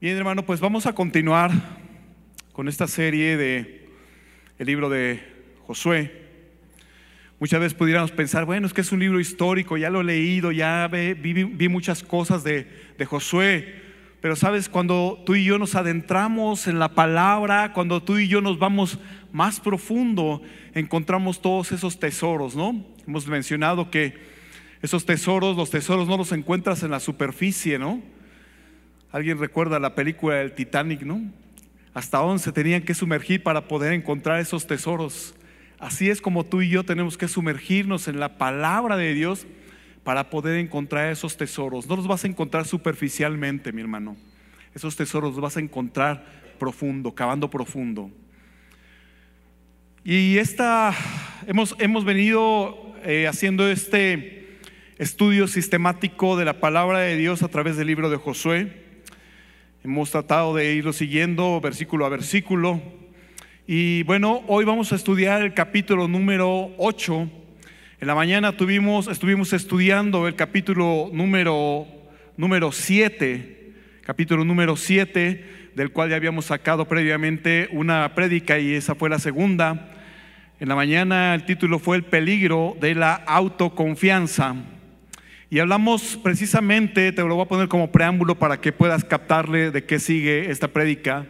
Bien, hermano, pues vamos a continuar con esta serie de el libro de Josué. Muchas veces pudiéramos pensar, bueno, es que es un libro histórico, ya lo he leído, ya vi, vi- muchas cosas de, de Josué, pero sabes, cuando tú y yo nos adentramos en la palabra, cuando tú y yo nos vamos más profundo, encontramos todos esos tesoros, ¿no? Hemos mencionado que esos tesoros, los tesoros no los encuentras en la superficie, ¿no? Alguien recuerda la película del Titanic, ¿no? Hasta dónde se tenían que sumergir para poder encontrar esos tesoros. Así es como tú y yo tenemos que sumergirnos en la palabra de Dios para poder encontrar esos tesoros. No los vas a encontrar superficialmente, mi hermano. Esos tesoros los vas a encontrar profundo, cavando profundo. Y esta, hemos, hemos venido eh, haciendo este estudio sistemático de la palabra de Dios a través del libro de Josué. Hemos tratado de irlo siguiendo versículo a versículo. Y bueno, hoy vamos a estudiar el capítulo número 8. En la mañana tuvimos, estuvimos estudiando el capítulo número, número 7, capítulo número 7, del cual ya habíamos sacado previamente una prédica y esa fue la segunda. En la mañana el título fue El peligro de la autoconfianza. Y hablamos precisamente, te lo voy a poner como preámbulo para que puedas captarle de qué sigue esta prédica.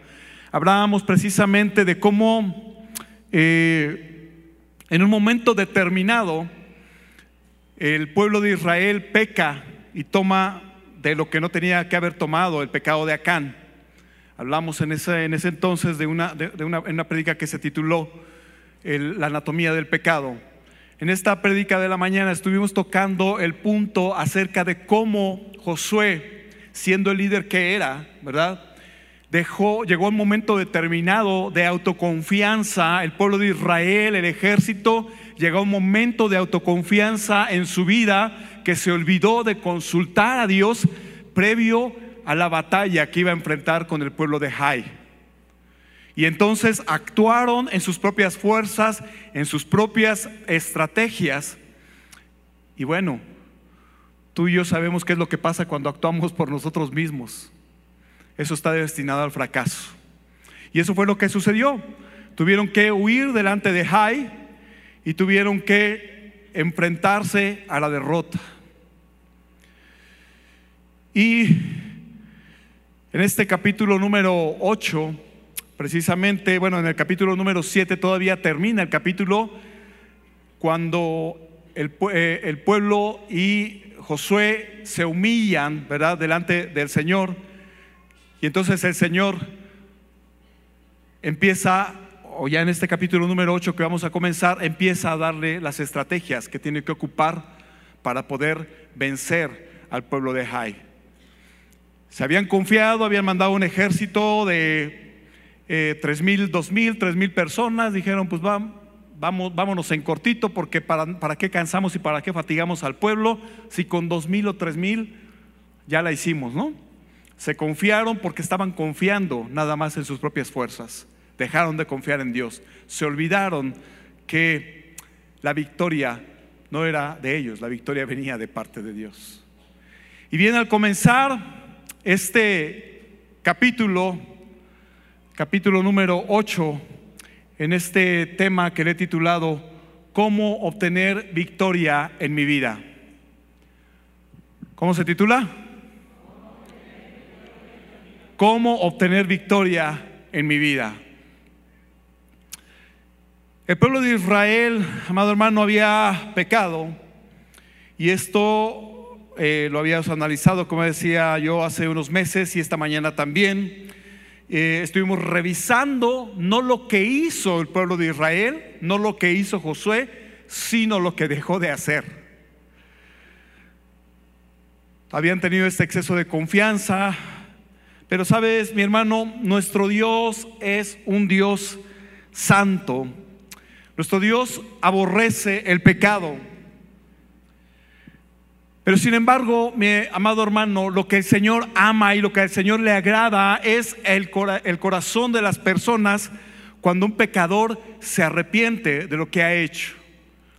Hablábamos precisamente de cómo eh, en un momento determinado el pueblo de Israel peca y toma de lo que no tenía que haber tomado, el pecado de Acán. Hablamos en ese, en ese entonces de una, de, una, una que se tituló La anatomía del pecado. En esta prédica de la mañana estuvimos tocando el punto acerca de cómo Josué, siendo el líder que era, ¿verdad? Dejó, llegó un momento determinado de autoconfianza, el pueblo de Israel, el ejército, llegó un momento de autoconfianza en su vida que se olvidó de consultar a Dios previo a la batalla que iba a enfrentar con el pueblo de Jai. Y entonces actuaron en sus propias fuerzas, en sus propias estrategias. Y bueno, tú y yo sabemos qué es lo que pasa cuando actuamos por nosotros mismos. Eso está destinado al fracaso. Y eso fue lo que sucedió. Tuvieron que huir delante de Jai y tuvieron que enfrentarse a la derrota. Y en este capítulo número 8, precisamente, bueno, en el capítulo número 7 todavía termina el capítulo cuando el, eh, el pueblo y Josué se humillan, ¿verdad?, delante del Señor. Y entonces el Señor empieza, o ya en este capítulo número 8 que vamos a comenzar, empieza a darle las estrategias que tiene que ocupar para poder vencer al pueblo de Jai. Se habían confiado, habían mandado un ejército de eh, tres mil, dos mil, tres mil personas. Dijeron, pues vam- vamos, vámonos en cortito, porque para, para qué cansamos y para qué fatigamos al pueblo si con dos mil o tres mil ya la hicimos, ¿no? Se confiaron porque estaban confiando nada más en sus propias fuerzas. Dejaron de confiar en Dios. Se olvidaron que la victoria no era de ellos, la victoria venía de parte de Dios. Y bien, al comenzar este capítulo, capítulo número 8, en este tema que le he titulado ¿Cómo obtener victoria en mi vida? ¿Cómo se titula? ¿Cómo obtener victoria en mi vida? El pueblo de Israel, amado hermano, había pecado y esto eh, lo habíamos analizado, como decía yo, hace unos meses y esta mañana también. Eh, estuvimos revisando no lo que hizo el pueblo de Israel, no lo que hizo Josué, sino lo que dejó de hacer. Habían tenido este exceso de confianza, pero sabes, mi hermano, nuestro Dios es un Dios santo. Nuestro Dios aborrece el pecado. Pero sin embargo, mi amado hermano, lo que el Señor ama y lo que al Señor le agrada es el, cora- el corazón de las personas cuando un pecador se arrepiente de lo que ha hecho,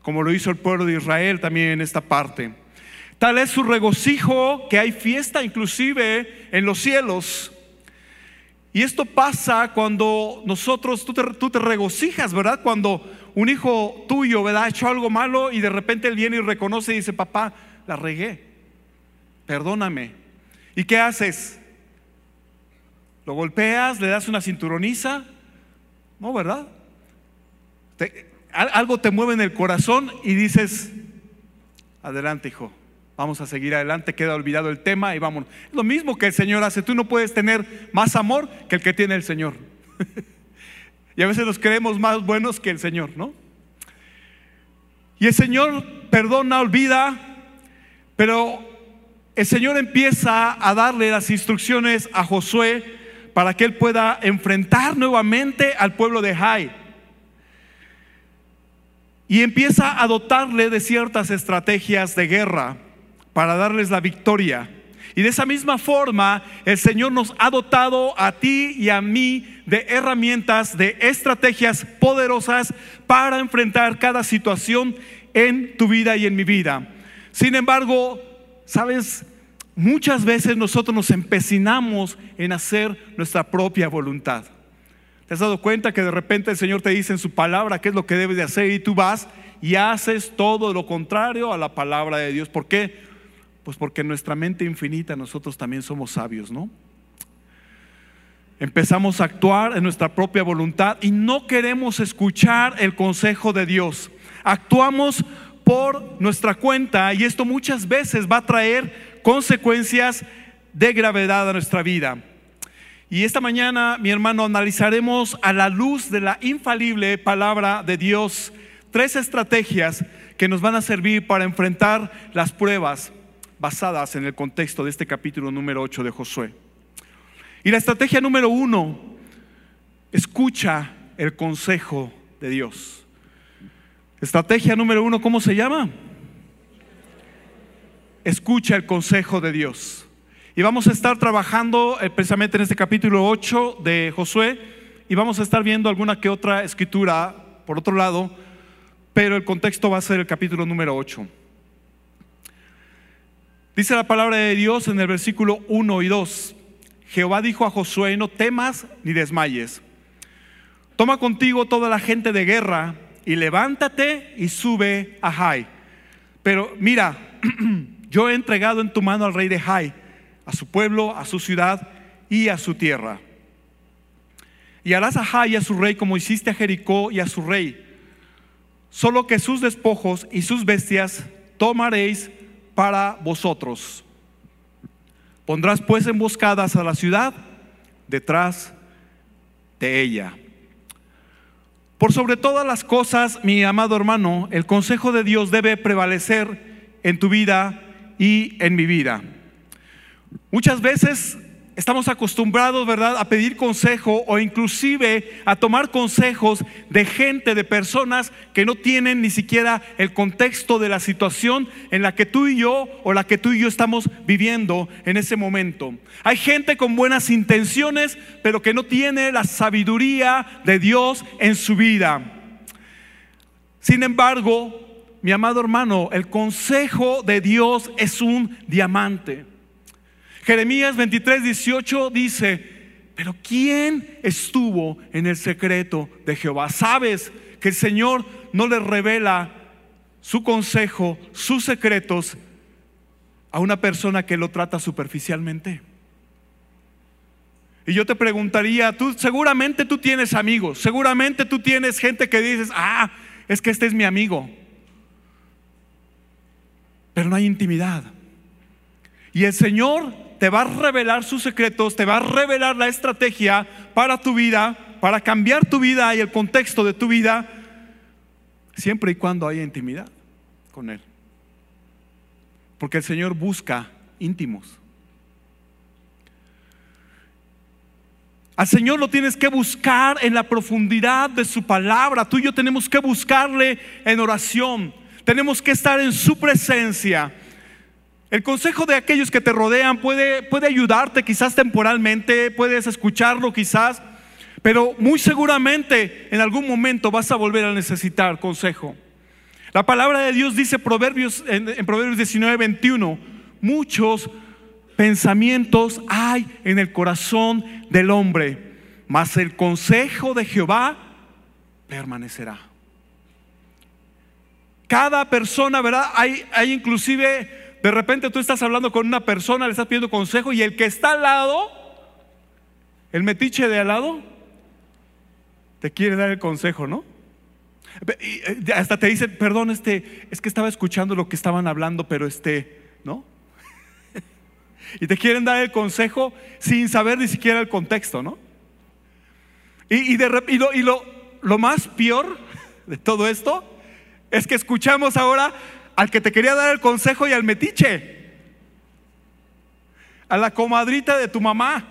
como lo hizo el pueblo de Israel también en esta parte. Tal es su regocijo que hay fiesta inclusive en los cielos. Y esto pasa cuando nosotros, tú te, tú te regocijas, ¿verdad? Cuando un hijo tuyo, ¿verdad? Ha hecho algo malo y de repente él viene y reconoce y dice, papá, la regué, perdóname. ¿Y qué haces? ¿Lo golpeas? ¿Le das una cinturoniza? No, ¿verdad? algo te mueve en el corazón y dices, adelante hijo, vamos a seguir adelante, queda olvidado el tema y vamos. Es lo mismo que el Señor hace, tú no puedes tener más amor que el que tiene el Señor. y a veces nos creemos más buenos que el Señor, ¿no? Y el Señor perdona, olvida, pero el Señor empieza a darle las instrucciones a Josué para que él pueda enfrentar nuevamente al pueblo de Jai y empieza a dotarle de ciertas estrategias de guerra para darles la victoria. Y de esa misma forma, el Señor nos ha dotado a ti y a mí de herramientas, de estrategias poderosas para enfrentar cada situación en tu vida y en mi vida. Sin embargo, sabes, muchas veces nosotros nos empecinamos en hacer nuestra propia voluntad. ¿Te has dado cuenta que de repente el Señor te dice en su palabra qué es lo que debes de hacer y tú vas y haces todo lo contrario a la palabra de Dios? ¿Por qué? Pues porque en nuestra mente infinita nosotros también somos sabios, ¿no? Empezamos a actuar en nuestra propia voluntad y no queremos escuchar el consejo de Dios. Actuamos por nuestra cuenta y esto muchas veces va a traer consecuencias de gravedad a nuestra vida. Y esta mañana, mi hermano, analizaremos a la luz de la infalible palabra de Dios tres estrategias que nos van a servir para enfrentar las pruebas basadas en el contexto de este capítulo número 8 de Josué. Y la estrategia número uno, escucha el consejo de Dios. Estrategia número uno, ¿cómo se llama? Escucha el consejo de Dios. Y vamos a estar trabajando eh, precisamente en este capítulo 8 de Josué y vamos a estar viendo alguna que otra escritura por otro lado, pero el contexto va a ser el capítulo número 8. Dice la palabra de Dios en el versículo 1 y 2. Jehová dijo a Josué, no temas ni desmayes. Toma contigo toda la gente de guerra y levántate y sube a Jai. Pero mira, yo he entregado en tu mano al rey de Jai a su pueblo, a su ciudad y a su tierra. Y harás a Jai y a su rey como hiciste a Jericó y a su rey. Solo que sus despojos y sus bestias tomaréis para vosotros. Pondrás pues emboscadas a la ciudad detrás de ella. Por sobre todas las cosas, mi amado hermano, el consejo de Dios debe prevalecer en tu vida y en mi vida. Muchas veces estamos acostumbrados, ¿verdad?, a pedir consejo o inclusive a tomar consejos de gente, de personas que no tienen ni siquiera el contexto de la situación en la que tú y yo o la que tú y yo estamos viviendo en ese momento. Hay gente con buenas intenciones, pero que no tiene la sabiduría de Dios en su vida. Sin embargo, mi amado hermano, el consejo de Dios es un diamante. Jeremías 23, 18 dice, pero ¿quién estuvo en el secreto de Jehová? Sabes que el Señor no le revela su consejo, sus secretos a una persona que lo trata superficialmente. Y yo te preguntaría, tú seguramente tú tienes amigos, seguramente tú tienes gente que dices, ah, es que este es mi amigo. Pero no hay intimidad. Y el Señor te va a revelar sus secretos, te va a revelar la estrategia para tu vida, para cambiar tu vida y el contexto de tu vida, siempre y cuando haya intimidad con Él. Porque el Señor busca íntimos. Al Señor lo tienes que buscar en la profundidad de su palabra. Tú y yo tenemos que buscarle en oración. Tenemos que estar en su presencia. El consejo de aquellos que te rodean puede, puede ayudarte quizás temporalmente, puedes escucharlo quizás, pero muy seguramente en algún momento vas a volver a necesitar consejo. La palabra de Dios dice Proverbios, en, Proverbios 19, 21, muchos pensamientos hay en el corazón del hombre, mas el consejo de Jehová permanecerá. Cada persona, ¿verdad? Hay, hay inclusive, de repente tú estás hablando con una persona, le estás pidiendo consejo y el que está al lado, el metiche de al lado, te quiere dar el consejo, ¿no? Eh, hasta te dice, perdón, este, es que estaba escuchando lo que estaban hablando, pero este, ¿no? y te quieren dar el consejo sin saber ni siquiera el contexto, ¿no? Y, y, lo, y lo, lo más peor de todo esto es que escuchamos ahora al que te quería dar el consejo y al metiche, a la comadrita de tu mamá,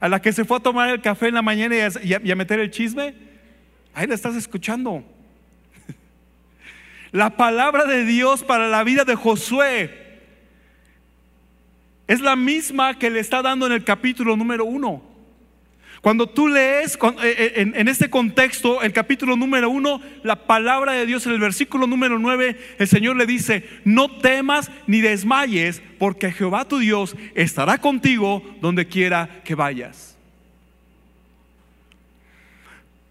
a la que se fue a tomar el café en la mañana y a, meter el chisme. Ahí la estás escuchando. La palabra de Dios para la vida de Josué es la misma que le está dando en el capítulo número uno. Cuando tú lees eh, eh, en este contexto, el capítulo número uno, la palabra de Dios en el versículo número nueve, el Señor le dice, no temas ni desmayes, porque Jehová tu Dios estará contigo donde quiera que vayas.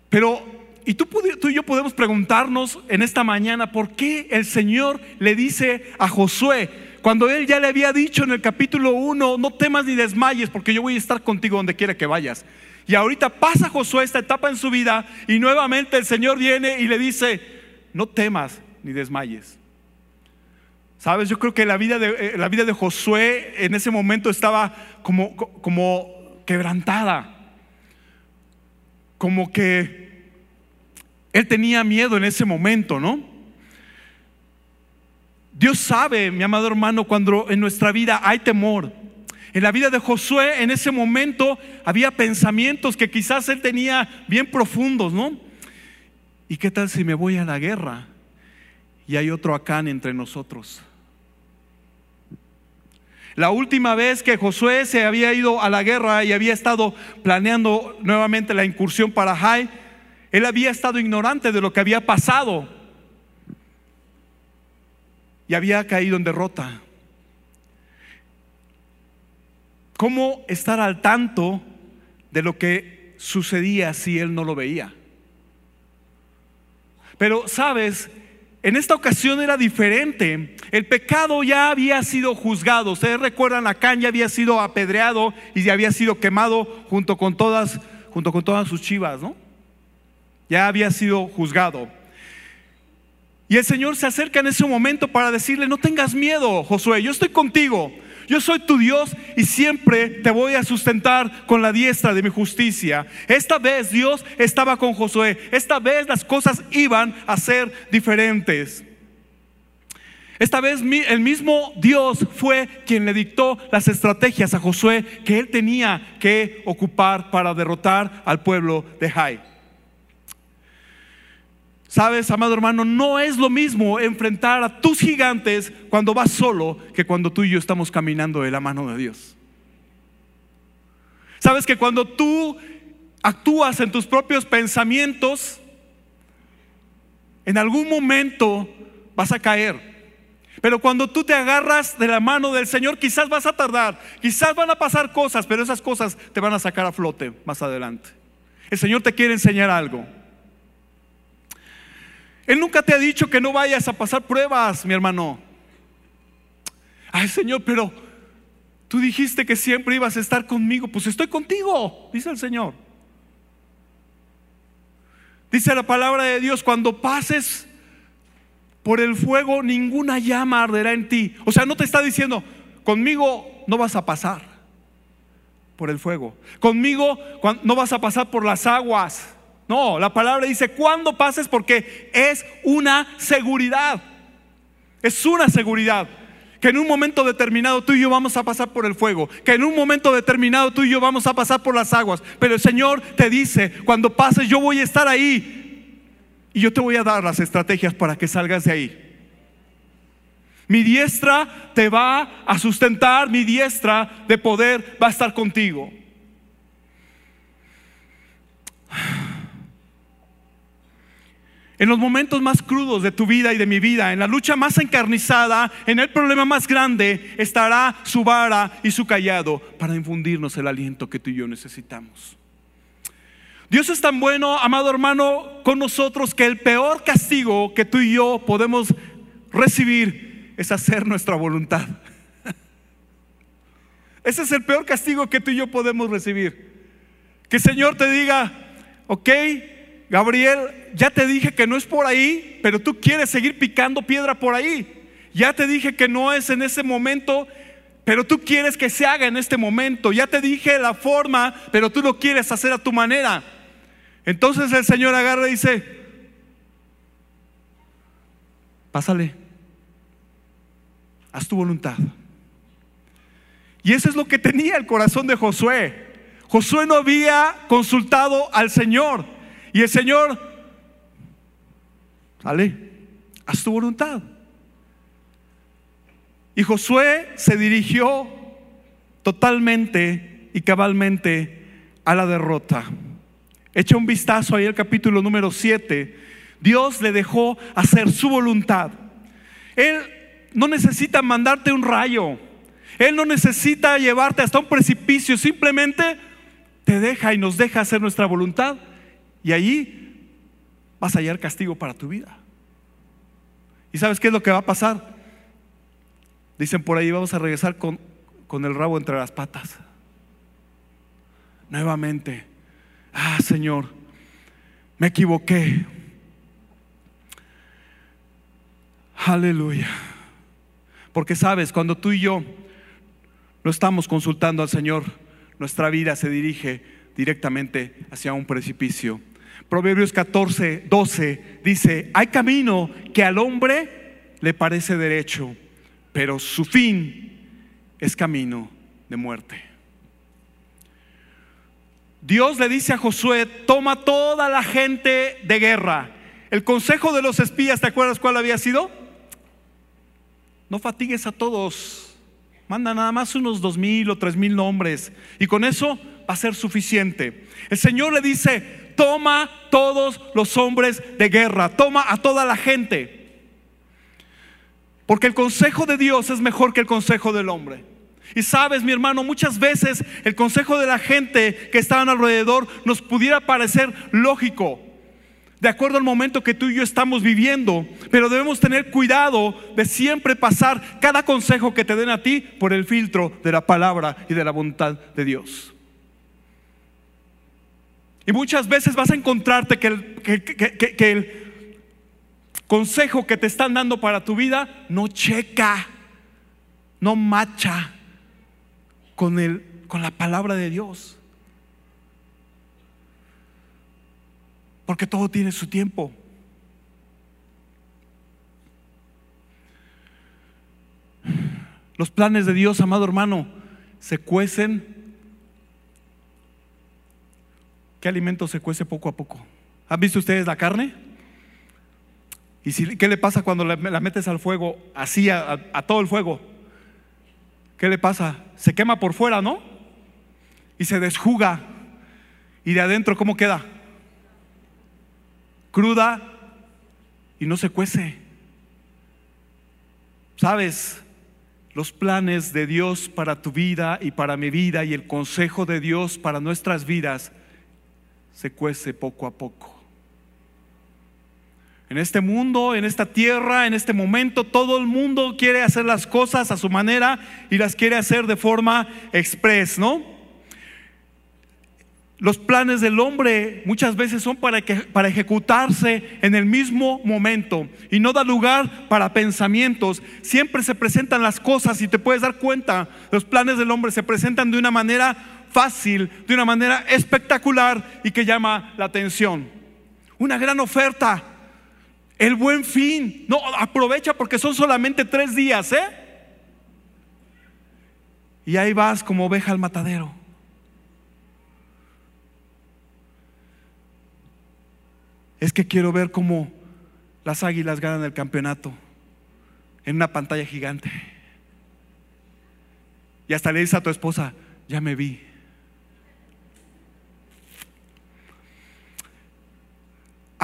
Pero y tú, y yo podemos preguntarnos en esta mañana por qué el Señor le dice a Josué, cuando él ya le había dicho en el capítulo 1, no temas ni desmayes porque yo voy a estar contigo donde quiera que vayas. Y ahorita pasa Josué esta etapa en su vida y nuevamente el Señor viene y le dice, no temas ni desmayes. Sabes, yo creo que la vida de, eh, la vida de Josué en ese momento estaba como, como quebrantada, como que él tenía miedo en ese momento, ¿no? Dios sabe, mi amado hermano, cuando en nuestra vida hay temor. En la vida de Josué, en ese momento, había pensamientos que quizás él tenía bien profundos, ¿no? ¿Y qué tal si me voy a la guerra y hay otro Acán entre nosotros? La última vez que Josué se había ido a la guerra y había estado planeando nuevamente la incursión para Jai, él había estado ignorante de lo que había pasado y había caído en derrota. ¿Cómo estar al tanto de lo que sucedía si él no lo veía? Pero, sabes, en esta ocasión era diferente. El pecado ya había sido juzgado. Ustedes recuerdan, Acán ya había sido apedreado y ya había sido quemado junto con todas, junto con todas sus chivas, ¿no? ya había sido juzgado. Y el Señor se acerca en ese momento para decirle, no tengas miedo, Josué, yo estoy contigo. Yo soy tu Dios y siempre te voy a sustentar con la diestra de mi justicia. Esta vez Dios estaba con Josué. Esta vez las cosas iban a ser diferentes. Esta vez el mismo Dios fue quien le dictó las estrategias a Josué que él tenía que ocupar para derrotar al pueblo de Jai. Sabes, amado hermano, no es lo mismo enfrentar a tus gigantes cuando vas solo que cuando tú y yo estamos caminando de la mano de Dios. Sabes que cuando tú actúas en tus propios pensamientos, en algún momento vas a caer. Pero cuando tú te agarras de la mano del Señor, quizás vas a tardar, quizás van a pasar cosas, pero esas cosas te van a sacar a flote más adelante. El Señor te quiere enseñar algo. Él nunca te ha dicho que no vayas a pasar pruebas, mi hermano. Ay, Señor, pero tú dijiste que siempre ibas a estar conmigo. Pues estoy contigo, dice el Señor. Dice la palabra de Dios, cuando pases por el fuego, ninguna llama arderá en ti. O sea, no te está diciendo, conmigo no vas a pasar por el fuego. Conmigo no vas a pasar por las aguas. No, la palabra dice cuando pases porque es una seguridad. Es una seguridad. Que en un momento determinado tú y yo vamos a pasar por el fuego. Que en un momento determinado tú y yo vamos a pasar por las aguas. Pero el Señor te dice, cuando pases yo voy a estar ahí. Y yo te voy a dar las estrategias para que salgas de ahí. Mi diestra te va a sustentar, mi diestra de poder va a estar contigo. En los momentos más crudos de tu vida y de mi vida, en la lucha más encarnizada, en el problema más grande, estará su vara y su callado para infundirnos el aliento que tú y yo necesitamos. Dios es tan bueno, amado hermano, con nosotros que el peor castigo que tú y yo podemos recibir es hacer nuestra voluntad. Ese es el peor castigo que tú y yo podemos recibir. Que el Señor te diga, ok, Gabriel, ya te dije que no es por ahí, pero tú quieres seguir picando piedra por ahí. Ya te dije que no es en ese momento, pero tú quieres que se haga en este momento. Ya te dije la forma, pero tú lo quieres hacer a tu manera. Entonces el Señor agarra y dice, pásale, haz tu voluntad. Y eso es lo que tenía el corazón de Josué. Josué no había consultado al Señor. Y el Señor, sale, haz tu voluntad. Y Josué se dirigió totalmente y cabalmente a la derrota. Echa un vistazo ahí al capítulo número 7. Dios le dejó hacer su voluntad. Él no necesita mandarte un rayo. Él no necesita llevarte hasta un precipicio. Simplemente te deja y nos deja hacer nuestra voluntad. Y allí vas a hallar castigo para tu vida. ¿Y sabes qué es lo que va a pasar? Dicen por ahí, vamos a regresar con, con el rabo entre las patas. Nuevamente ah Señor, me equivoqué. Aleluya. Porque sabes, cuando tú y yo no estamos consultando al Señor, nuestra vida se dirige directamente hacia un precipicio. Proverbios 14, 12 dice, hay camino que al hombre le parece derecho, pero su fin es camino de muerte. Dios le dice a Josué, toma toda la gente de guerra. El consejo de los espías, ¿te acuerdas cuál había sido? No fatigues a todos. Manda nada más unos dos mil o tres mil nombres. Y con eso va a ser suficiente. El Señor le dice, toma todos los hombres de guerra. Toma a toda la gente. Porque el consejo de Dios es mejor que el consejo del hombre. Y sabes, mi hermano, muchas veces el consejo de la gente que estaban alrededor nos pudiera parecer lógico, de acuerdo al momento que tú y yo estamos viviendo, pero debemos tener cuidado de siempre pasar cada consejo que te den a ti por el filtro de la palabra y de la voluntad de Dios. Y muchas veces vas a encontrarte que el, consejo que te están dando para tu vida no checa, no macha con la palabra de Dios. Porque todo tiene su tiempo. Los planes de Dios, amado hermano, se cuecen. ¿Qué alimento se cuece poco a poco? ¿Han visto ustedes la carne? ¿Y si, qué le pasa cuando la, metes al fuego, así a todo el fuego? ¿qué le pasa? Se quema por fuera, ¿no? Y se desjuga. ¿Y de adentro cómo queda? Cruda y no se cuece. ¿Sabes? Los planes de Dios para tu vida y para mi vida y el consejo de Dios para nuestras vidas se cuece poco a poco. En este mundo, en esta tierra, en este momento, todo el mundo quiere hacer las cosas a su manera y las quiere hacer de forma express, ¿no? Los planes del hombre muchas veces son para, que, para ejecutarse en el mismo momento y no da lugar para pensamientos. Siempre se presentan las cosas y te puedes dar cuenta, los planes del hombre se presentan de una manera fácil, de una manera espectacular y que llama la atención. Una gran oferta, el buen fin. No, aprovecha porque son solamente tres días, ¿eh? Y ahí vas como oveja al matadero. Es que quiero ver cómo las águilas ganan el campeonato en una pantalla gigante. Y hasta le dices a tu esposa, ya me vi.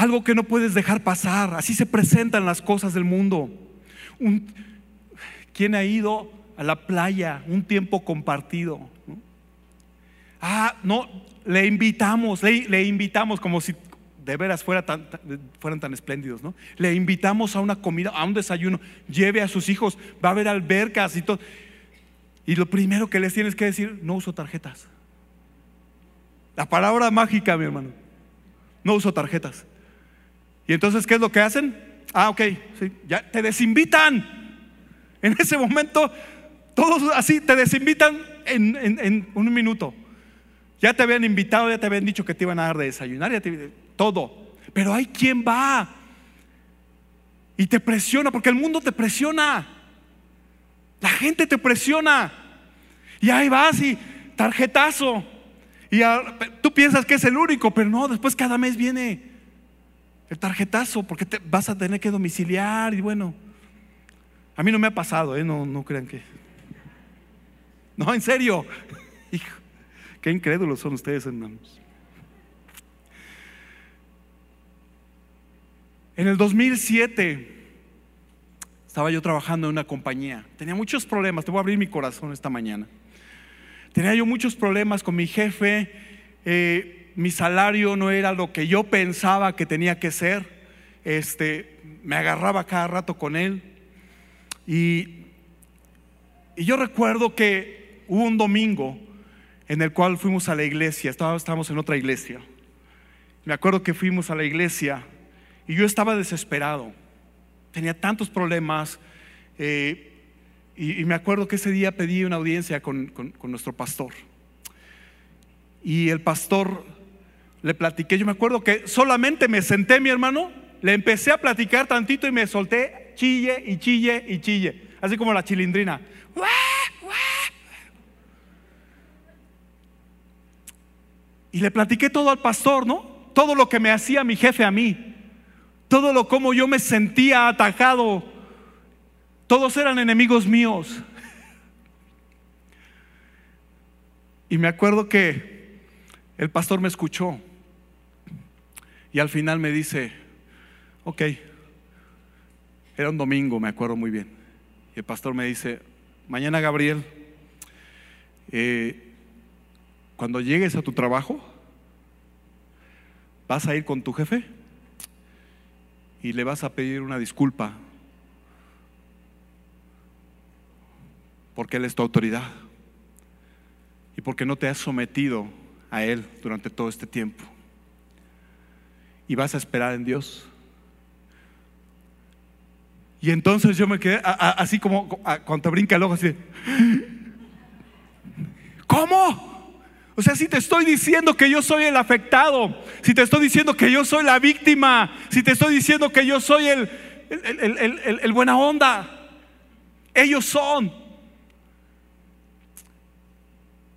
Algo que no puedes dejar pasar. Así se presentan las cosas del mundo. ¿Quién ha ido a la playa un tiempo compartido? Ah, no, le invitamos, le, invitamos como si de veras fuera fueran tan espléndidos, ¿no? Le invitamos a una comida, a un desayuno, lleve a sus hijos, va a haber albercas y todo. Y lo primero que les tienes que decir, no uso tarjetas. La palabra mágica, mi hermano. No uso tarjetas. Y entonces, ¿qué es lo que hacen? Ah, ok, sí, ya te desinvitan. En ese momento, todos así te desinvitan en, en un minuto. Ya te habían invitado, ya te habían dicho que te iban a dar de desayunar, ya te, todo. Pero hay quien va y te presiona, porque el mundo te presiona. La gente te presiona. Y ahí vas y tarjetazo. Y tú piensas que es el único, pero no, después cada mes viene el tarjetazo, porque te vas a tener que domiciliar y bueno. A mí no me ha pasado, ¿eh? no, no crean que. No, en serio. Hijo. Qué incrédulos son ustedes, hermanos. En el 2007 estaba yo trabajando en una compañía. Tenía muchos problemas. Te voy a abrir mi corazón esta mañana. Tenía yo muchos problemas con mi jefe. Eh, mi salario no era lo que yo pensaba que tenía que ser. Este, me agarraba cada rato con él. Y, y yo recuerdo que hubo un domingo en el cual fuimos a la iglesia, estábamos en otra iglesia. Me acuerdo que fuimos a la iglesia y yo estaba desesperado, tenía tantos problemas eh, y, me acuerdo que ese día pedí una audiencia con, nuestro pastor. Y el pastor le platiqué, yo me acuerdo que solamente me senté, mi hermano, le empecé a platicar tantito y me solté chille y chille y chille, así como la chilindrina. Y le platiqué todo al pastor, ¿no? Todo lo que me hacía mi jefe a mí. Todo lo como yo me sentía atacado. Todos eran enemigos míos. Y me acuerdo que el pastor me escuchó. Y al final me dice, ok, era un domingo, me acuerdo muy bien. Y el pastor me dice, mañana Gabriel, eh, cuando llegues a tu trabajo, vas a ir con tu jefe y le vas a pedir una disculpa porque Él es tu autoridad y porque no te has sometido a Él durante todo este tiempo. Y vas a esperar en Dios. Y entonces yo me quedé así como cuando te brinca el ojo, así, ¿cómo? O sea, si te estoy diciendo que yo soy el afectado, si te estoy diciendo que yo soy la víctima, si te estoy diciendo que yo soy el, el, buena onda, ellos son.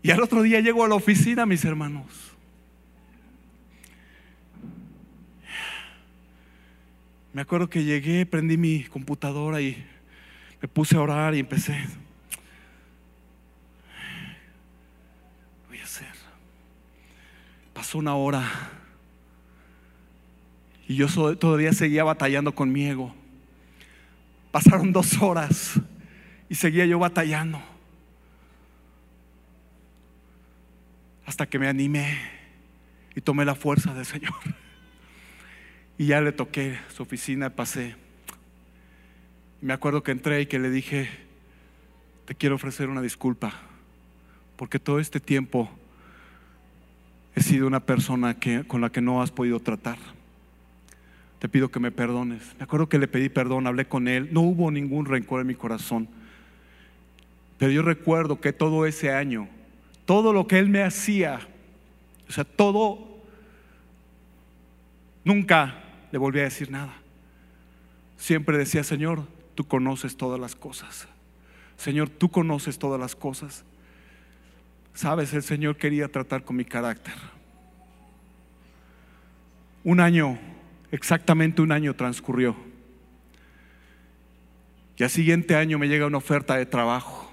Y al otro día llego a la oficina, mis hermanos. Me acuerdo que llegué, prendí mi computadora y me puse a orar y empecé. Pasó una hora y yo todavía seguía batallando con mi ego. Pasaron dos horas y seguía yo batallando. Hasta que me animé y tomé la fuerza del Señor. Y ya le toqué su oficina, pasé. Me acuerdo que entré y que le dije, te quiero ofrecer una disculpa, porque todo este tiempo he sido una persona que, con la que no has podido tratar. Te pido que me perdones. Me acuerdo que le pedí perdón, hablé con él, no hubo ningún rencor en mi corazón. Pero yo recuerdo que todo ese año, todo lo que él me hacía, o sea, todo, nunca le volví a decir nada. Siempre decía, Señor, tú conoces todas las cosas. Señor, tú conoces todas las cosas. Sabes, el Señor quería tratar con mi carácter. Un año, exactamente un año transcurrió. Y al siguiente año me llega una oferta de trabajo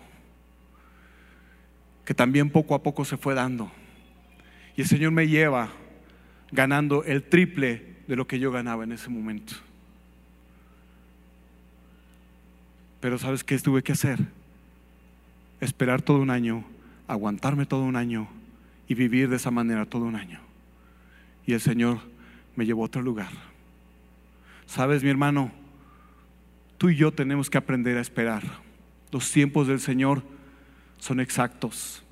que también poco a poco se fue dando. Y el Señor me lleva ganando el triple de lo que yo ganaba en ese momento. Pero ¿sabes qué tuve que hacer? Esperar todo un año, aguantarme todo un año y vivir de esa manera todo un año. Y el Señor me llevó a otro lugar. ¿Sabes, mi hermano? Tú y yo tenemos que aprender a esperar. Los tiempos del Señor son exactos.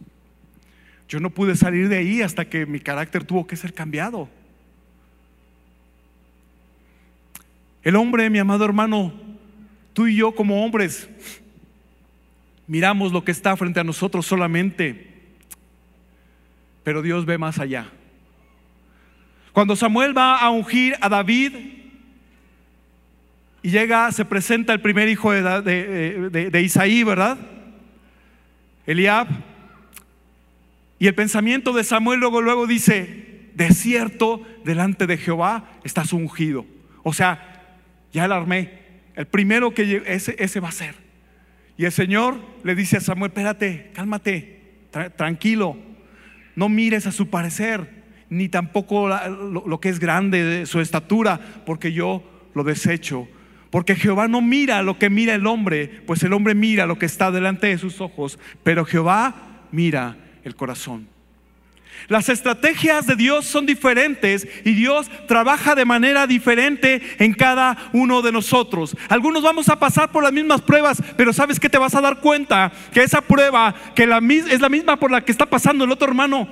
Yo no pude salir de ahí hasta que mi carácter tuvo que ser cambiado. El hombre, mi amado hermano, tú y yo como hombres, miramos lo que está frente a nosotros solamente, pero Dios ve más allá. Cuando Samuel va a ungir a David y llega, se presenta el primer hijo de, Isaí, ¿verdad? Eliab. Y el pensamiento de Samuel luego, luego dice, de cierto, delante de Jehová estás ungido. O sea, ya el armé. El primero que ese, ese va a ser. Y el Señor le dice a Samuel, espérate, cálmate, tranquilo. No mires a su parecer, ni tampoco lo, lo que es grande de su estatura, porque yo lo desecho. Porque Jehová no mira lo que mira el hombre, pues el hombre mira lo que está delante de sus ojos, pero Jehová mira el corazón. Las estrategias de Dios son diferentes y Dios trabaja de manera diferente en cada uno de nosotros. Algunos vamos a pasar por las mismas pruebas, pero sabes que te vas a dar cuenta que esa prueba que la, es la misma por la que está pasando el otro hermano,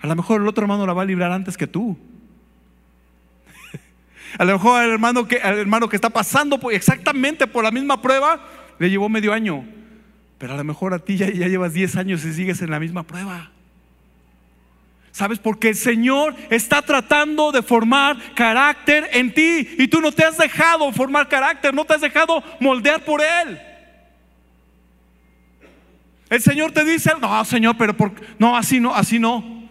a lo mejor el otro hermano la va a librar antes que tú. A lo mejor al hermano que, hermano que está pasando exactamente por la misma prueba le llevó medio año. Pero a lo mejor a ti ya, llevas 10 años y sigues en la misma prueba. ¿Sabes? Porque el Señor está tratando de formar carácter en ti y tú no te has dejado formar carácter, no te has dejado moldear por Él. El Señor te dice, no, Señor, pero por, no, así no, así no.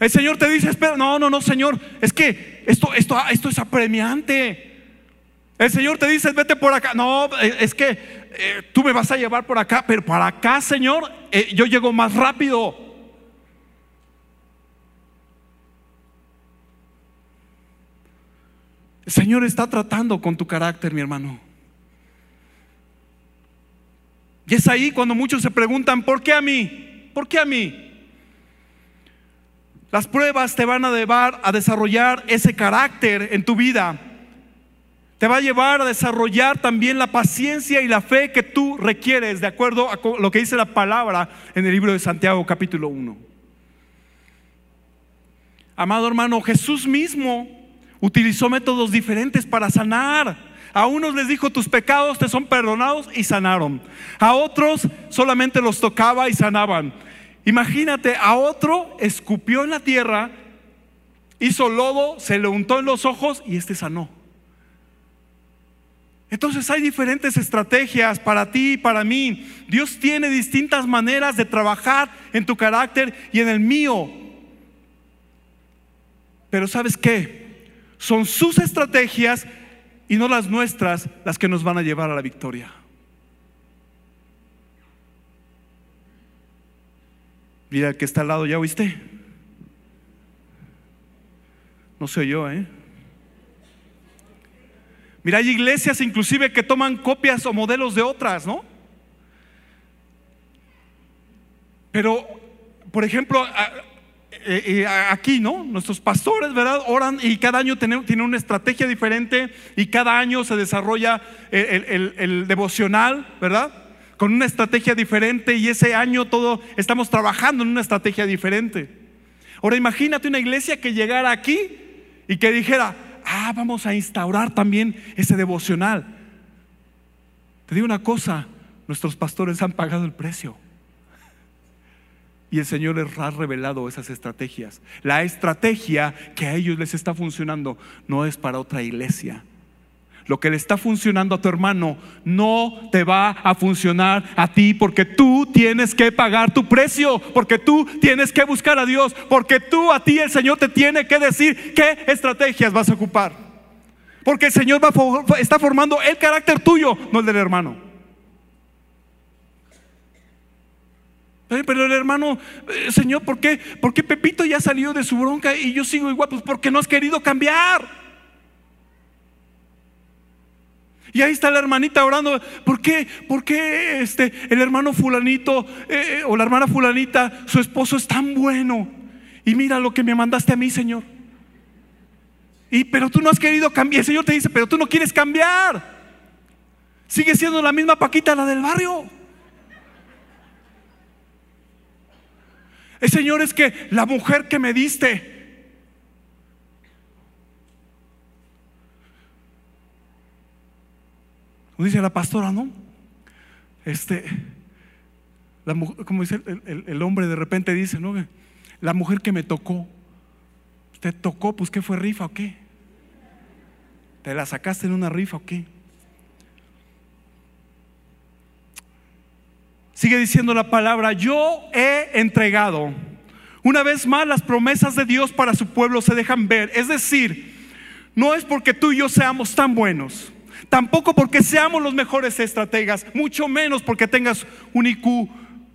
El Señor te dice, espera, no, no, no, Señor, es que esto, esto, esto es apremiante. El Señor te dice, vete por acá. No, es que eh, tú me vas a llevar por acá, pero para acá, Señor, eh, yo llego más rápido. El Señor está tratando con tu carácter, mi hermano. Y es ahí cuando muchos se preguntan, ¿por qué a mí? ¿Por qué a mí? Las pruebas te van a llevar a desarrollar ese carácter en tu vida te va a llevar a desarrollar también la paciencia y la fe que tú requieres, de acuerdo a lo que dice la palabra en el libro de Santiago capítulo 1. Amado hermano, Jesús mismo utilizó métodos diferentes para sanar. A unos les dijo, tus pecados te son perdonados y sanaron. A otros solamente los tocaba y sanaban. Imagínate, a otro escupió en la tierra, hizo lodo, se le untó en los ojos y este sanó. Entonces hay diferentes estrategias para ti y para mí. Dios tiene distintas maneras de trabajar en tu carácter y en el mío. Pero ¿sabes qué? Son sus estrategias y no las nuestras las que nos van a llevar a la victoria. Mira el que está al lado, ¿ya oíste? No soy yo, ¿eh? Mira, hay iglesias inclusive que toman copias o modelos de otras, ¿no? Pero, por ejemplo, eh, eh, aquí, ¿no? Nuestros pastores, ¿verdad? Oran y cada año tienen, una estrategia diferente y cada año se desarrolla el, el devocional, ¿verdad? Con una estrategia diferente y ese año todo estamos trabajando en una estrategia diferente. Ahora imagínate una iglesia que llegara aquí y que dijera, ah, vamos a instaurar también ese devocional. Te digo una cosa, nuestros pastores han pagado el precio. Y el Señor les ha revelado esas estrategias. La estrategia que a ellos les está funcionando no es para otra iglesia, lo que le está funcionando a tu hermano no te va a funcionar a ti porque tú tienes que pagar tu precio, porque tú tienes que buscar a Dios, porque tú a ti el Señor te tiene que decir qué estrategias vas a ocupar. Porque el Señor va, está formando el carácter tuyo, no el del hermano. Pero el hermano, eh, Señor, ¿por qué? ¿por qué Pepito ya salió de su bronca y yo sigo igual? Pues porque no has querido cambiar. Y ahí está la hermanita orando, ¿por qué? ¿Por qué este, el hermano fulanito eh, o la hermana fulanita, su esposo es tan bueno? Y mira lo que me mandaste a mí, Señor. Y pero tú no has querido cambiar. El Señor te dice, pero tú no quieres cambiar. Sigue siendo la misma Paquita, la del barrio. El Señor es que la mujer que me diste, dice la pastora, ¿no? Este, como dice el, el, hombre de repente dice, ¿no? La mujer que me tocó, ¿te tocó? Pues ¿qué fue rifa o qué? ¿Te la sacaste en una rifa o qué? Sigue diciendo la palabra, yo he entregado. Una vez más, las promesas de Dios para su pueblo se dejan ver. Es decir, no es porque tú y yo seamos tan buenos, tampoco porque seamos los mejores estrategas, mucho menos porque tengas un IQ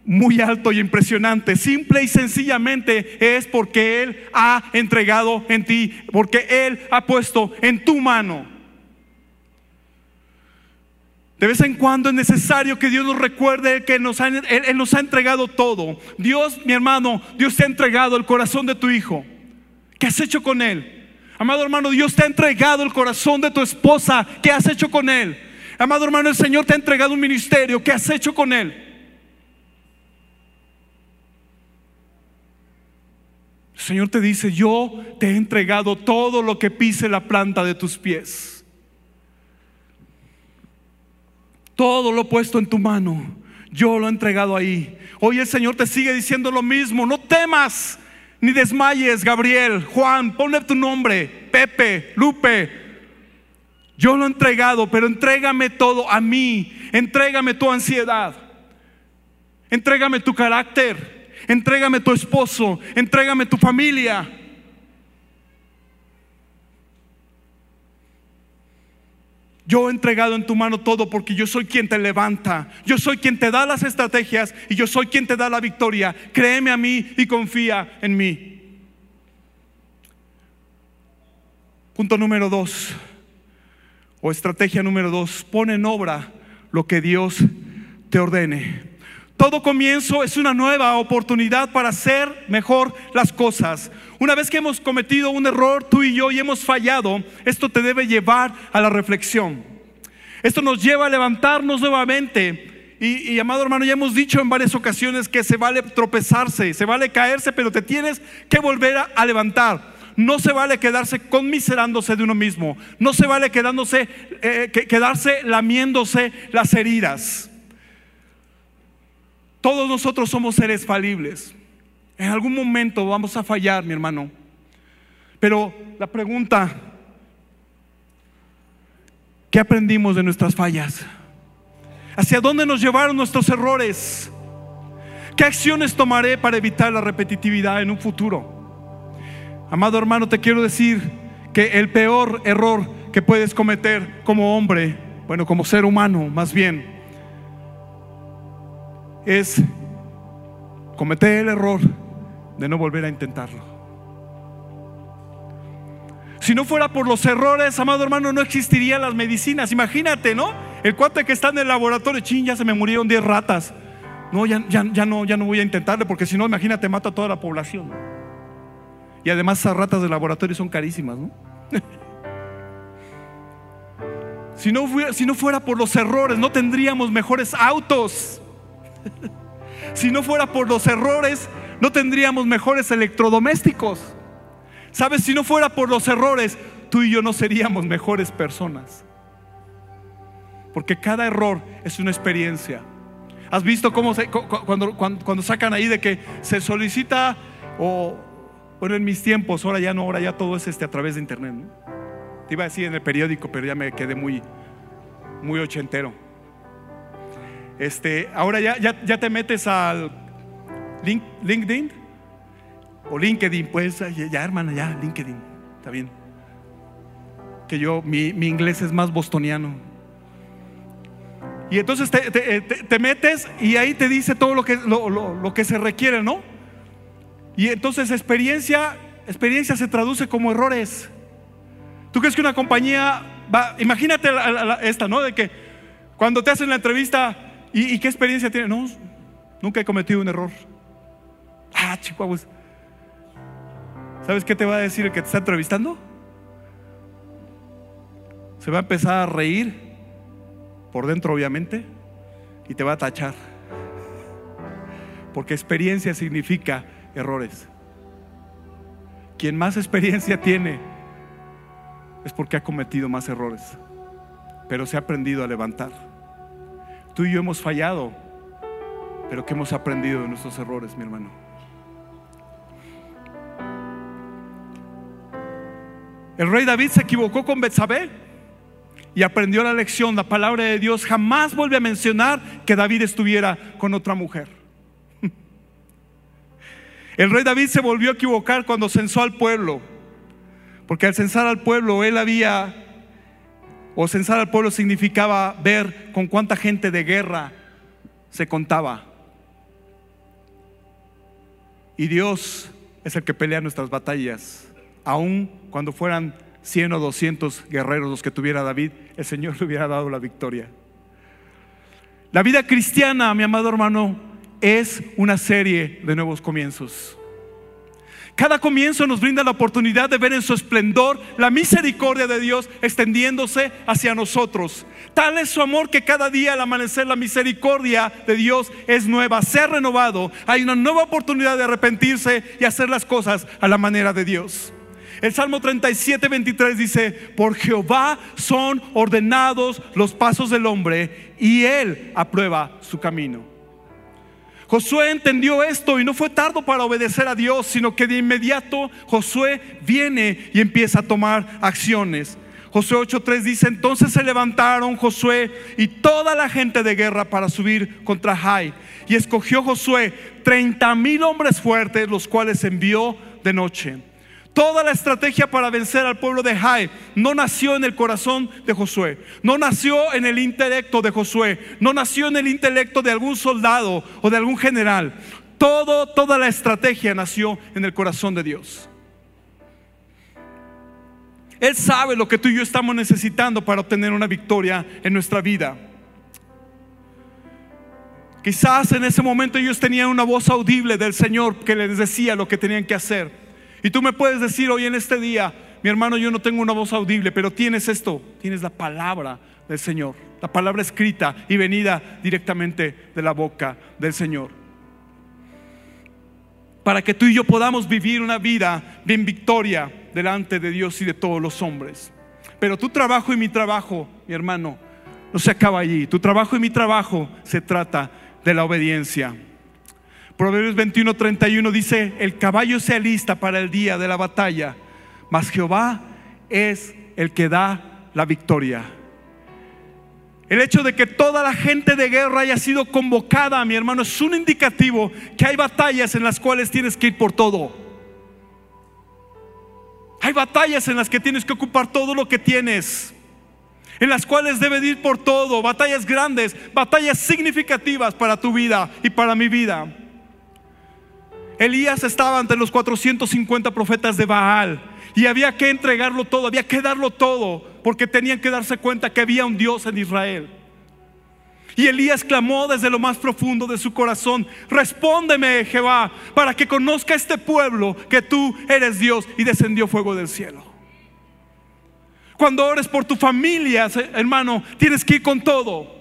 muy alto y impresionante. Simple y sencillamente es porque Él ha entregado en ti, porque Él ha puesto en tu mano de vez en cuando es necesario que Dios nos recuerde que nos él, nos ha entregado todo. Dios, mi hermano, Dios te ha entregado el corazón de tu hijo. ¿Qué has hecho con él? Amado hermano, Dios te ha entregado el corazón de tu esposa. ¿Qué has hecho con él? Amado hermano, el Señor te ha entregado un ministerio. ¿Qué has hecho con él? El Señor te dice, yo te he entregado todo lo que pise la planta de tus pies. Todo lo he puesto en tu mano. Yo lo he entregado ahí. Hoy el Señor te sigue diciendo lo mismo. No temas ni desmayes, Gabriel, Juan, ponle tu nombre, Pepe, Lupe. Yo lo he entregado, pero entrégame todo a mí. Entrégame tu ansiedad. Entrégame tu carácter. Entrégame tu esposo. Entrégame tu familia. Yo he entregado en tu mano todo porque yo soy quien te levanta, yo soy quien te da las estrategias y yo soy quien te da la victoria. Créeme a mí y confía en mí. Punto número dos, o estrategia número dos, pon en obra lo que Dios te ordene. Todo comienzo es una nueva oportunidad para hacer mejor las cosas. Una vez que hemos cometido un error tú y yo y hemos fallado, esto te debe llevar a la reflexión. Esto nos lleva a levantarnos nuevamente. Y, amado hermano, ya hemos dicho en varias ocasiones que se vale tropezarse, se vale caerse, pero te tienes que volver a, levantar. No se vale quedarse conmiserándose de uno mismo. No se vale quedándose, eh, quedarse lamiéndose las heridas. Todos nosotros somos seres falibles. En algún momento vamos a fallar, mi hermano. Pero la pregunta, ¿qué aprendimos de nuestras fallas? ¿Hacia dónde nos llevaron nuestros errores? ¿Qué acciones tomaré para evitar la repetitividad en un futuro? Amado hermano, te quiero decir que el peor error que puedes cometer como hombre, bueno, como ser humano más bien, es cometer el error de no volver a intentarlo. Si no fuera por los errores, amado hermano, no existirían las medicinas. Imagínate, ¿no? El cuate que está en el laboratorio, ching, ya se me murieron 10 ratas. No ya, ya, ya, no, ya no voy a intentarle porque si no, imagínate, mata a toda la población. Y además esas ratas de laboratorio son carísimas, ¿no? si, no si no fuera por los errores, no tendríamos mejores autos. si no fuera por los errores, no tendríamos mejores electrodomésticos. Sabes, si no fuera por los errores, tú y yo no seríamos mejores personas. Porque cada error es una experiencia. ¿Has visto cómo cuando, cuando, sacan ahí de que se solicita o bueno en mis tiempos, ahora ya no, ahora ya todo es este a través de internet. Te iba a decir en el periódico, pero ya me quedé muy muy ochentero. Este, ahora ya, ya, ya te metes al LinkedIn o LinkedIn, pues ya, hermana, ya, LinkedIn, está bien. Que yo, mi, inglés es más bostoniano. Y entonces te, metes y ahí te dice todo lo que, lo, que se requiere, ¿no? Y entonces experiencia, experiencia se traduce como errores. ¿Tú crees que una compañía va, imagínate esta, ¿no? De que cuando te hacen la entrevista, ¿y, qué experiencia tienes? No, nunca he cometido un error. Ah, chihuahuas. ¿Sabes qué te va a decir el que te está entrevistando? Se va a empezar a reír, por dentro obviamente, y te va a tachar. Porque experiencia significa errores. Quien más experiencia tiene es porque ha cometido más errores, pero se ha aprendido a levantar. Tú y yo hemos fallado, pero que hemos aprendido de nuestros errores, mi hermano. El rey David se equivocó con Betsabé y aprendió la lección. La palabra de Dios jamás vuelve a mencionar que David estuviera con otra mujer. El rey David se volvió a equivocar cuando censó al pueblo, porque al censar al pueblo él había, o censar al pueblo significaba ver con cuánta gente de guerra se contaba. Y Dios es el que pelea nuestras batallas, aun cuando fueran 100 o 200 guerreros los que tuviera David, el Señor le hubiera dado la victoria. La vida cristiana, mi amado hermano, es una serie de nuevos comienzos. Cada comienzo nos brinda la oportunidad de ver en su esplendor la misericordia de Dios extendiéndose hacia nosotros. Tal es su amor que cada día al amanecer la misericordia de Dios es nueva, se ha renovado. Hay una nueva oportunidad de arrepentirse y hacer las cosas a la manera de Dios. El Salmo 37, 23 dice, por Jehová son ordenados los pasos del hombre y él aprueba su camino. Josué entendió esto y no fue tardo para obedecer a Dios, sino que de inmediato Josué viene y empieza a tomar acciones. Josué 8:3 dice, entonces se levantaron Josué y toda la gente de guerra para subir contra Jai. Y escogió Josué 30 mil hombres fuertes, los cuales envió de noche. Toda la estrategia para vencer al pueblo de Jai no nació en el corazón de Josué, no nació en el intelecto de Josué, no nació en el intelecto de algún soldado o de algún general. Todo, toda la estrategia nació en el corazón de Dios. Él sabe lo que tú y yo estamos necesitando para obtener una victoria en nuestra vida. Quizás en ese momento ellos tenían una voz audible del Señor que les decía lo que tenían que hacer. Y tú me puedes decir hoy en este día, mi hermano, yo no tengo una voz audible, pero tienes esto, tienes la palabra del Señor, la palabra escrita y venida directamente de la boca del Señor. Para que tú y yo podamos vivir una vida en victoria delante de Dios y de todos los hombres. Pero tu trabajo y mi trabajo, mi hermano, no se acaba allí. Tu trabajo y mi trabajo se trata de la obediencia. Proverbios 21, 31 dice, el caballo se alista para el día de la batalla, mas Jehová es el que da la victoria. El hecho de que toda la gente de guerra haya sido convocada, mi hermano, es un indicativo que hay batallas en las cuales tienes que ir por todo. Hay batallas en las que tienes que ocupar todo lo que tienes, en las cuales debes ir por todo, batallas grandes, batallas significativas para tu vida y para mi vida. Elías estaba ante los 450 profetas de Baal y había que entregarlo todo, había que darlo todo, porque tenían que darse cuenta que había un Dios en Israel. Y Elías clamó desde lo más profundo de su corazón, respóndeme Jehová, para que conozca este pueblo que tú eres Dios y descendió fuego del cielo. Cuando ores por tu familia, hermano, tienes que ir con todo.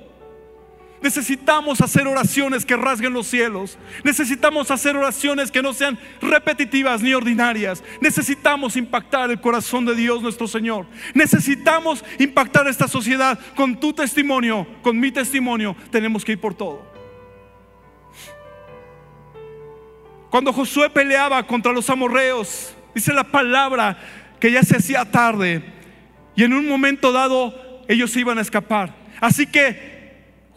Necesitamos hacer oraciones que rasguen los cielos. Necesitamos hacer oraciones que no sean repetitivas ni ordinarias. Necesitamos impactar el corazón de Dios nuestro Señor. Necesitamos impactar esta sociedad con tu testimonio, con mi testimonio. Tenemos que ir por todo. Cuando Josué peleaba contra los amorreos, dice la palabra que ya se hacía tarde y en un momento dado ellos iban a escapar. Así que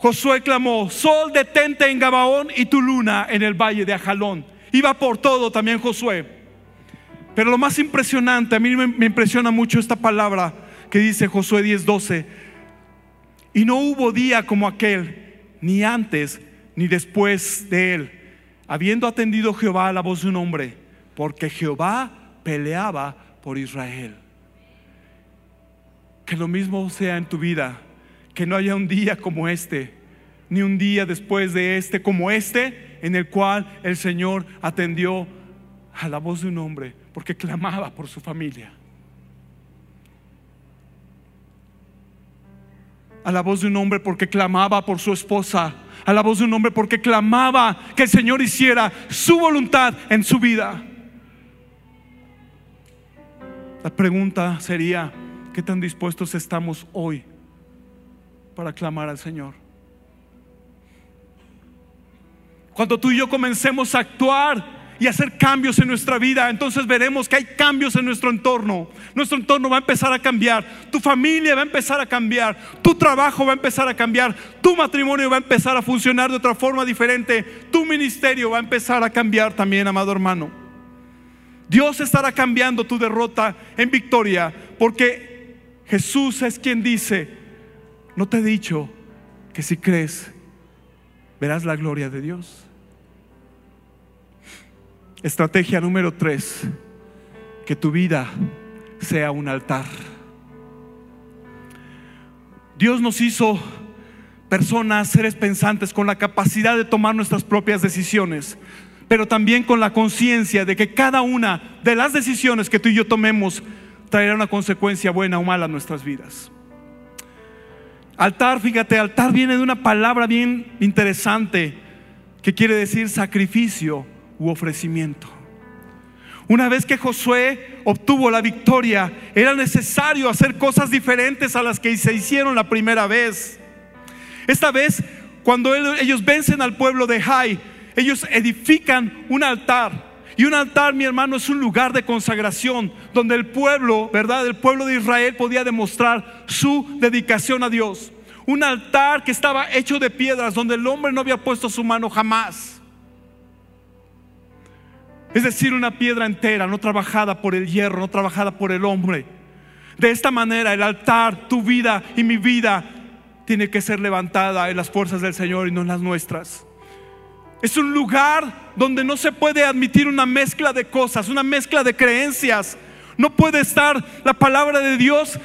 Josué clamó, sol detente en Gabaón y tu luna en el valle de Ajalón. Iba por todo también Josué. Pero lo más impresionante, a mí me, impresiona mucho esta palabra que dice Josué 10:12. Y no hubo día como aquel, ni antes ni después de él, habiendo atendido Jehová a la voz de un hombre, porque Jehová peleaba por Israel. Que lo mismo sea en tu vida, que no haya un día como este, ni un día después de este como este, en el cual el Señor atendió a la voz de un hombre porque clamaba por su familia. A la voz de un hombre porque clamaba por su esposa. A la voz de un hombre porque clamaba que el Señor hiciera su voluntad en su vida. La pregunta sería, ¿qué tan dispuestos estamos hoy para clamar al Señor? Cuando tú y yo comencemos a actuar y hacer cambios en nuestra vida, entonces veremos que hay cambios en nuestro entorno. Nuestro entorno va a empezar a cambiar, tu familia va a empezar a cambiar, tu trabajo va a empezar a cambiar, tu matrimonio va a empezar a funcionar de otra forma diferente, tu ministerio va a empezar a cambiar también, amado hermano. Dios estará cambiando tu derrota en victoria, porque Jesús es quien dice, no te he dicho que si crees, verás la gloria de Dios. Estrategia número tres, que tu vida sea un altar. Dios nos hizo personas, seres pensantes, con la capacidad de tomar nuestras propias decisiones, pero también con la conciencia de que cada una de las decisiones que tú y yo tomemos traerá una consecuencia buena o mala a nuestras vidas. Altar, fíjate, altar viene de una palabra bien interesante que quiere decir sacrificio ofrecimiento. Una vez que Josué obtuvo la victoria, era necesario hacer cosas diferentes a las que se hicieron la primera vez. Esta vez, cuando ellos vencen al pueblo de Jai, ellos edifican un altar. Y un altar, mi hermano, es un lugar de consagración donde el pueblo, ¿verdad? El pueblo de Israel podía demostrar su dedicación a Dios. Un altar que estaba hecho de piedras donde el hombre no había puesto su mano jamás. Es decir, una piedra entera, no trabajada por el hierro, no trabajada por el hombre. De esta manera el altar, tu vida y mi vida, tiene que ser levantada en las fuerzas del Señor y no en las nuestras. Es un lugar donde no se puede admitir una mezcla de cosas, una mezcla de creencias. No puede estar la palabra de Dios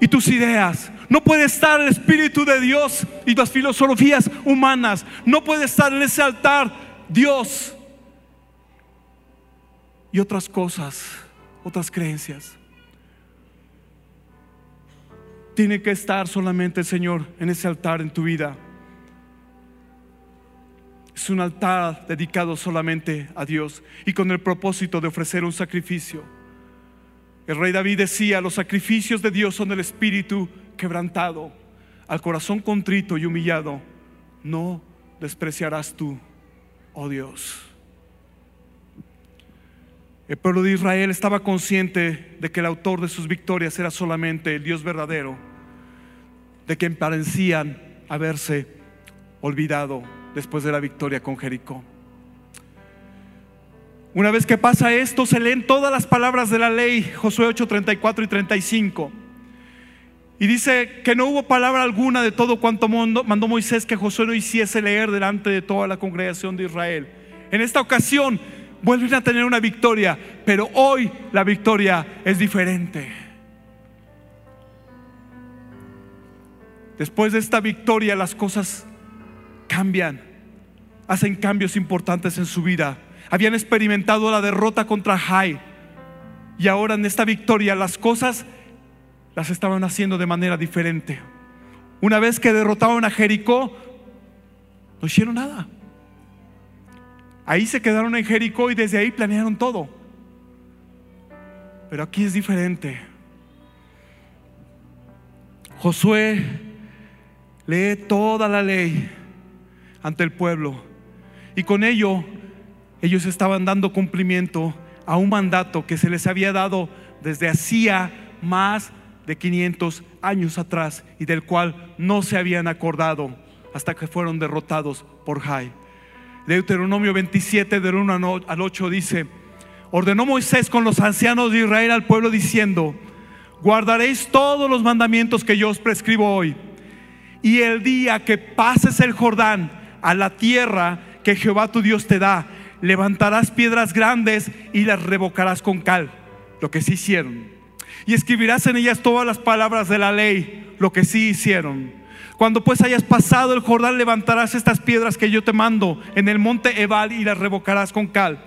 y tus ideas. No puede estar el Espíritu de Dios y las filosofías humanas. No puede estar en ese altar Dios y otras cosas, otras creencias. Tiene que estar solamente el Señor en ese altar en tu vida. Es un altar dedicado solamente a Dios y con el propósito de ofrecer un sacrificio. El rey David decía, los sacrificios de Dios son el espíritu quebrantado, al corazón contrito y humillado. No despreciarás tú, oh Dios. El pueblo de Israel estaba consciente de que el autor de sus victorias era solamente el Dios verdadero, de quien parecían haberse olvidado después de la victoria con Jericó. Una vez que pasa esto, se leen todas las palabras de la ley, Josué 8, 34 y 35. Y dice que no hubo palabra alguna de todo cuanto mandó Moisés que Josué no hiciese leer delante de toda la congregación de Israel. En esta ocasión, vuelven a tener una victoria, pero hoy la victoria es diferente. Después de esta victoria las cosas cambian, hacen cambios importantes en su vida. Habían experimentado la derrota contra Jai y ahora en esta victoria las cosas las estaban haciendo de manera diferente. Una vez que derrotaron a Jericó, no hicieron nada. Ahí se quedaron en Jericó y desde ahí planearon todo. Pero aquí es diferente. Josué lee toda la ley ante el pueblo y con ello ellos estaban dando cumplimiento a un mandato que se les había dado desde hacía más de 500 años atrás y del cual no se habían acordado hasta que fueron derrotados por Jai. Deuteronomio 27, del 1 al 8 dice, ordenó Moisés con los ancianos de Israel al pueblo diciendo, guardaréis todos los mandamientos que yo os prescribo hoy. Y el día que pases el Jordán a la tierra que Jehová tu Dios te da, levantarás piedras grandes y las revocarás con cal, lo que sí hicieron. y escribirás en ellas todas las palabras de la ley, lo que sí hicieron. Cuando pues hayas pasado el Jordán, levantarás estas piedras que yo te mando en el monte Ebal y las revocarás con cal.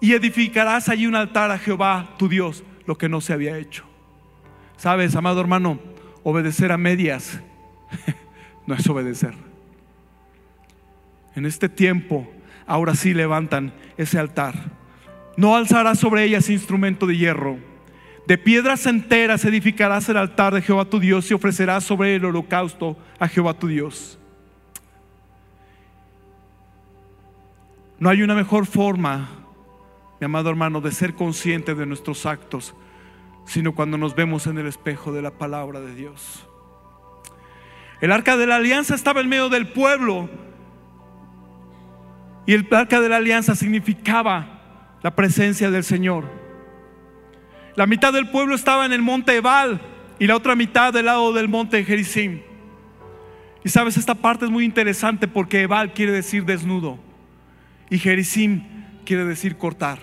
Y edificarás allí un altar a Jehová, tu Dios, lo que no se había hecho. Sabes, amado hermano, obedecer a medias no es obedecer. En este tiempo, ahora sí levantan ese altar. No alzarás sobre ellas instrumento de hierro. De piedras enteras edificarás el altar de Jehová tu Dios y ofrecerás sobre el holocausto a Jehová tu Dios. No hay una mejor forma, mi amado hermano, de ser consciente de nuestros actos, sino cuando nos vemos en el espejo de la palabra de Dios. El arca de la alianza estaba en medio del pueblo y el arca de la alianza significaba la presencia del Señor. La mitad del pueblo estaba en el monte Ebal y la otra mitad del lado del monte Gerizim. Y sabes, esta parte es muy interesante porque Ebal quiere decir desnudo y Gerizim quiere decir cortar.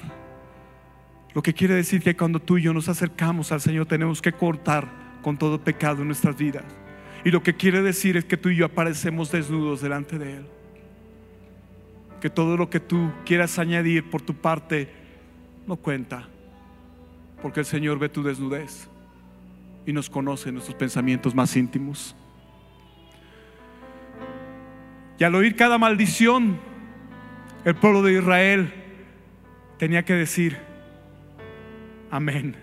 Lo que quiere decir que cuando tú y yo nos acercamos al Señor tenemos que cortar con todo pecado en nuestras vidas. Y lo que quiere decir es que tú y yo aparecemos desnudos delante de Él que todo lo que tú quieras añadir por tu parte no cuenta, porque el Señor ve tu desnudez y nos conoce nuestros pensamientos más íntimos. Y al oír cada maldición, el pueblo de Israel tenía que decir, amén.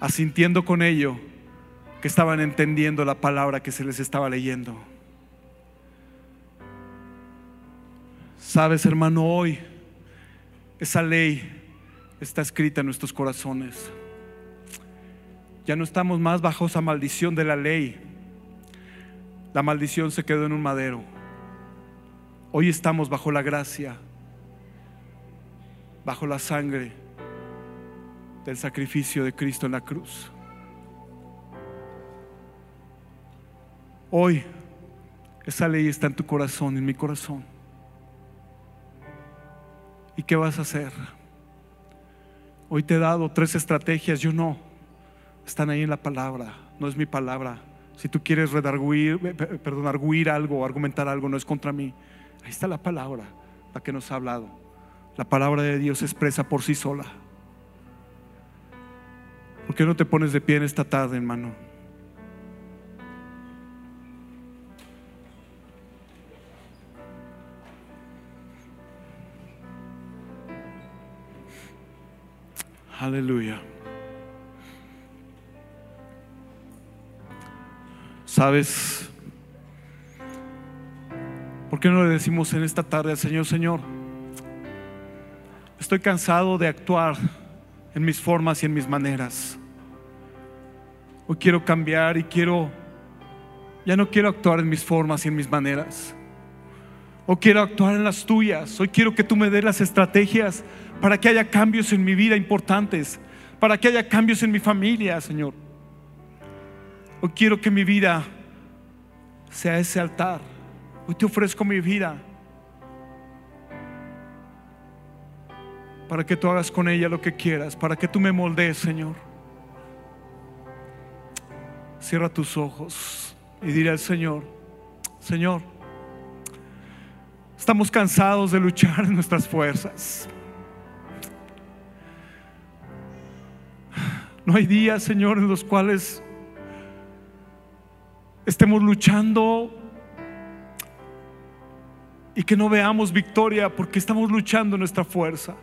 Asintiendo con ello que estaban entendiendo la palabra que se les estaba leyendo. Sabes, hermano, hoy esa ley está escrita en nuestros corazones. Ya no estamos más bajo esa maldición de la ley. La maldición se quedó en un madero. Hoy estamos bajo la gracia, bajo la sangre del sacrificio de Cristo en la cruz. Hoy esa ley está en tu corazón, en mi corazón. ¿Y qué vas a hacer? Hoy te he dado tres estrategias, yo no. Están ahí en la palabra, no es mi palabra. Si tú quieres redarguir, perdón, arguir algo, argumentar algo, no es contra mí. Ahí está la palabra, la que nos ha hablado. La palabra de Dios expresa por sí sola. ¿Por qué no te pones de pie en esta tarde, hermano? Aleluya. ¿Sabes? ¿Por qué no le decimos en esta tarde al Señor, Señor? Estoy cansado de actuar en mis formas y en mis maneras. Hoy quiero cambiar y quiero, ya no quiero actuar en mis formas y en mis maneras. Hoy quiero actuar en las tuyas. Hoy quiero que tú me des las estrategias para que haya cambios en mi vida importantes, para que haya cambios en mi familia, Señor. Hoy quiero que mi vida sea ese altar. Hoy te ofrezco mi vida para que tú hagas con ella lo que quieras, para que tú me moldees, Señor. Cierra tus ojos y dile al Señor, Señor, estamos cansados de luchar en nuestras fuerzas. No hay días, Señor, en los cuales estemos luchando y que no veamos victoria porque estamos luchando nuestra fuerza.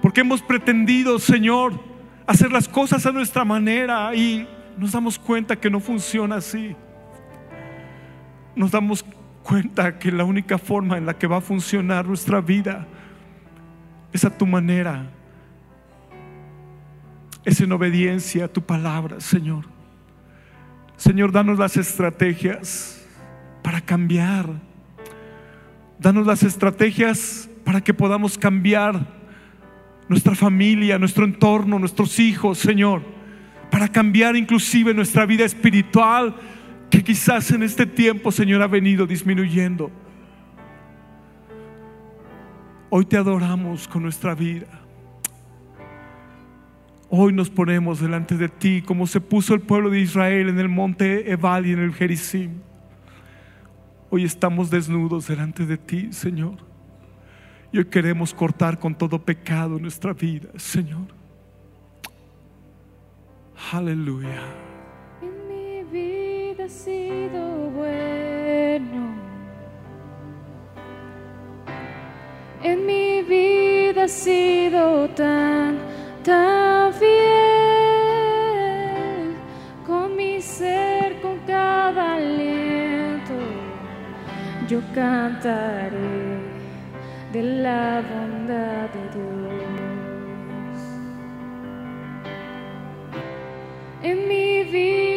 Porque hemos pretendido, Señor, hacer las cosas a nuestra manera y nos damos cuenta que no funciona así. Nos damos cuenta que la única forma en la que va a funcionar nuestra vida es a tu manera es en obediencia a tu palabra, Señor. Señor, danos las estrategias para cambiar. Danos las estrategias para que podamos cambiar nuestra familia, nuestro entorno, nuestros hijos, Señor. Para cambiar inclusive nuestra vida espiritual, que quizás en este tiempo, Señor, ha venido disminuyendo. Hoy te adoramos con nuestra vida. Hoy nos ponemos delante de ti como se puso el pueblo de Israel en el monte Ebal y en el Gerizim. Hoy estamos desnudos delante de ti, Señor. Y hoy queremos cortar con todo pecado nuestra vida, Señor. Aleluya. En mi vida ha sido bueno. En mi vida ha sido tan, tan. Con mi ser, con cada aliento, yo cantaré de la bondad de Dios. En mi vida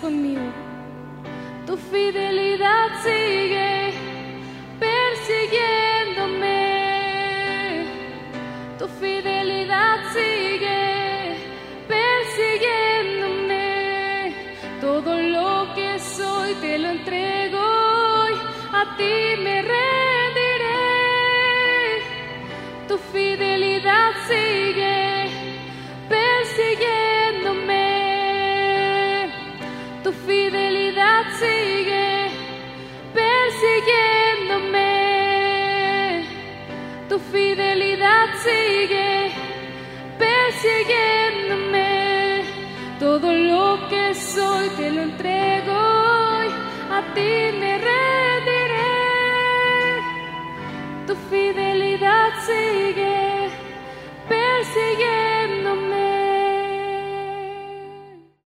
conmigo. Tu fidelidad ti me rendiré. Tu fidelidad sigue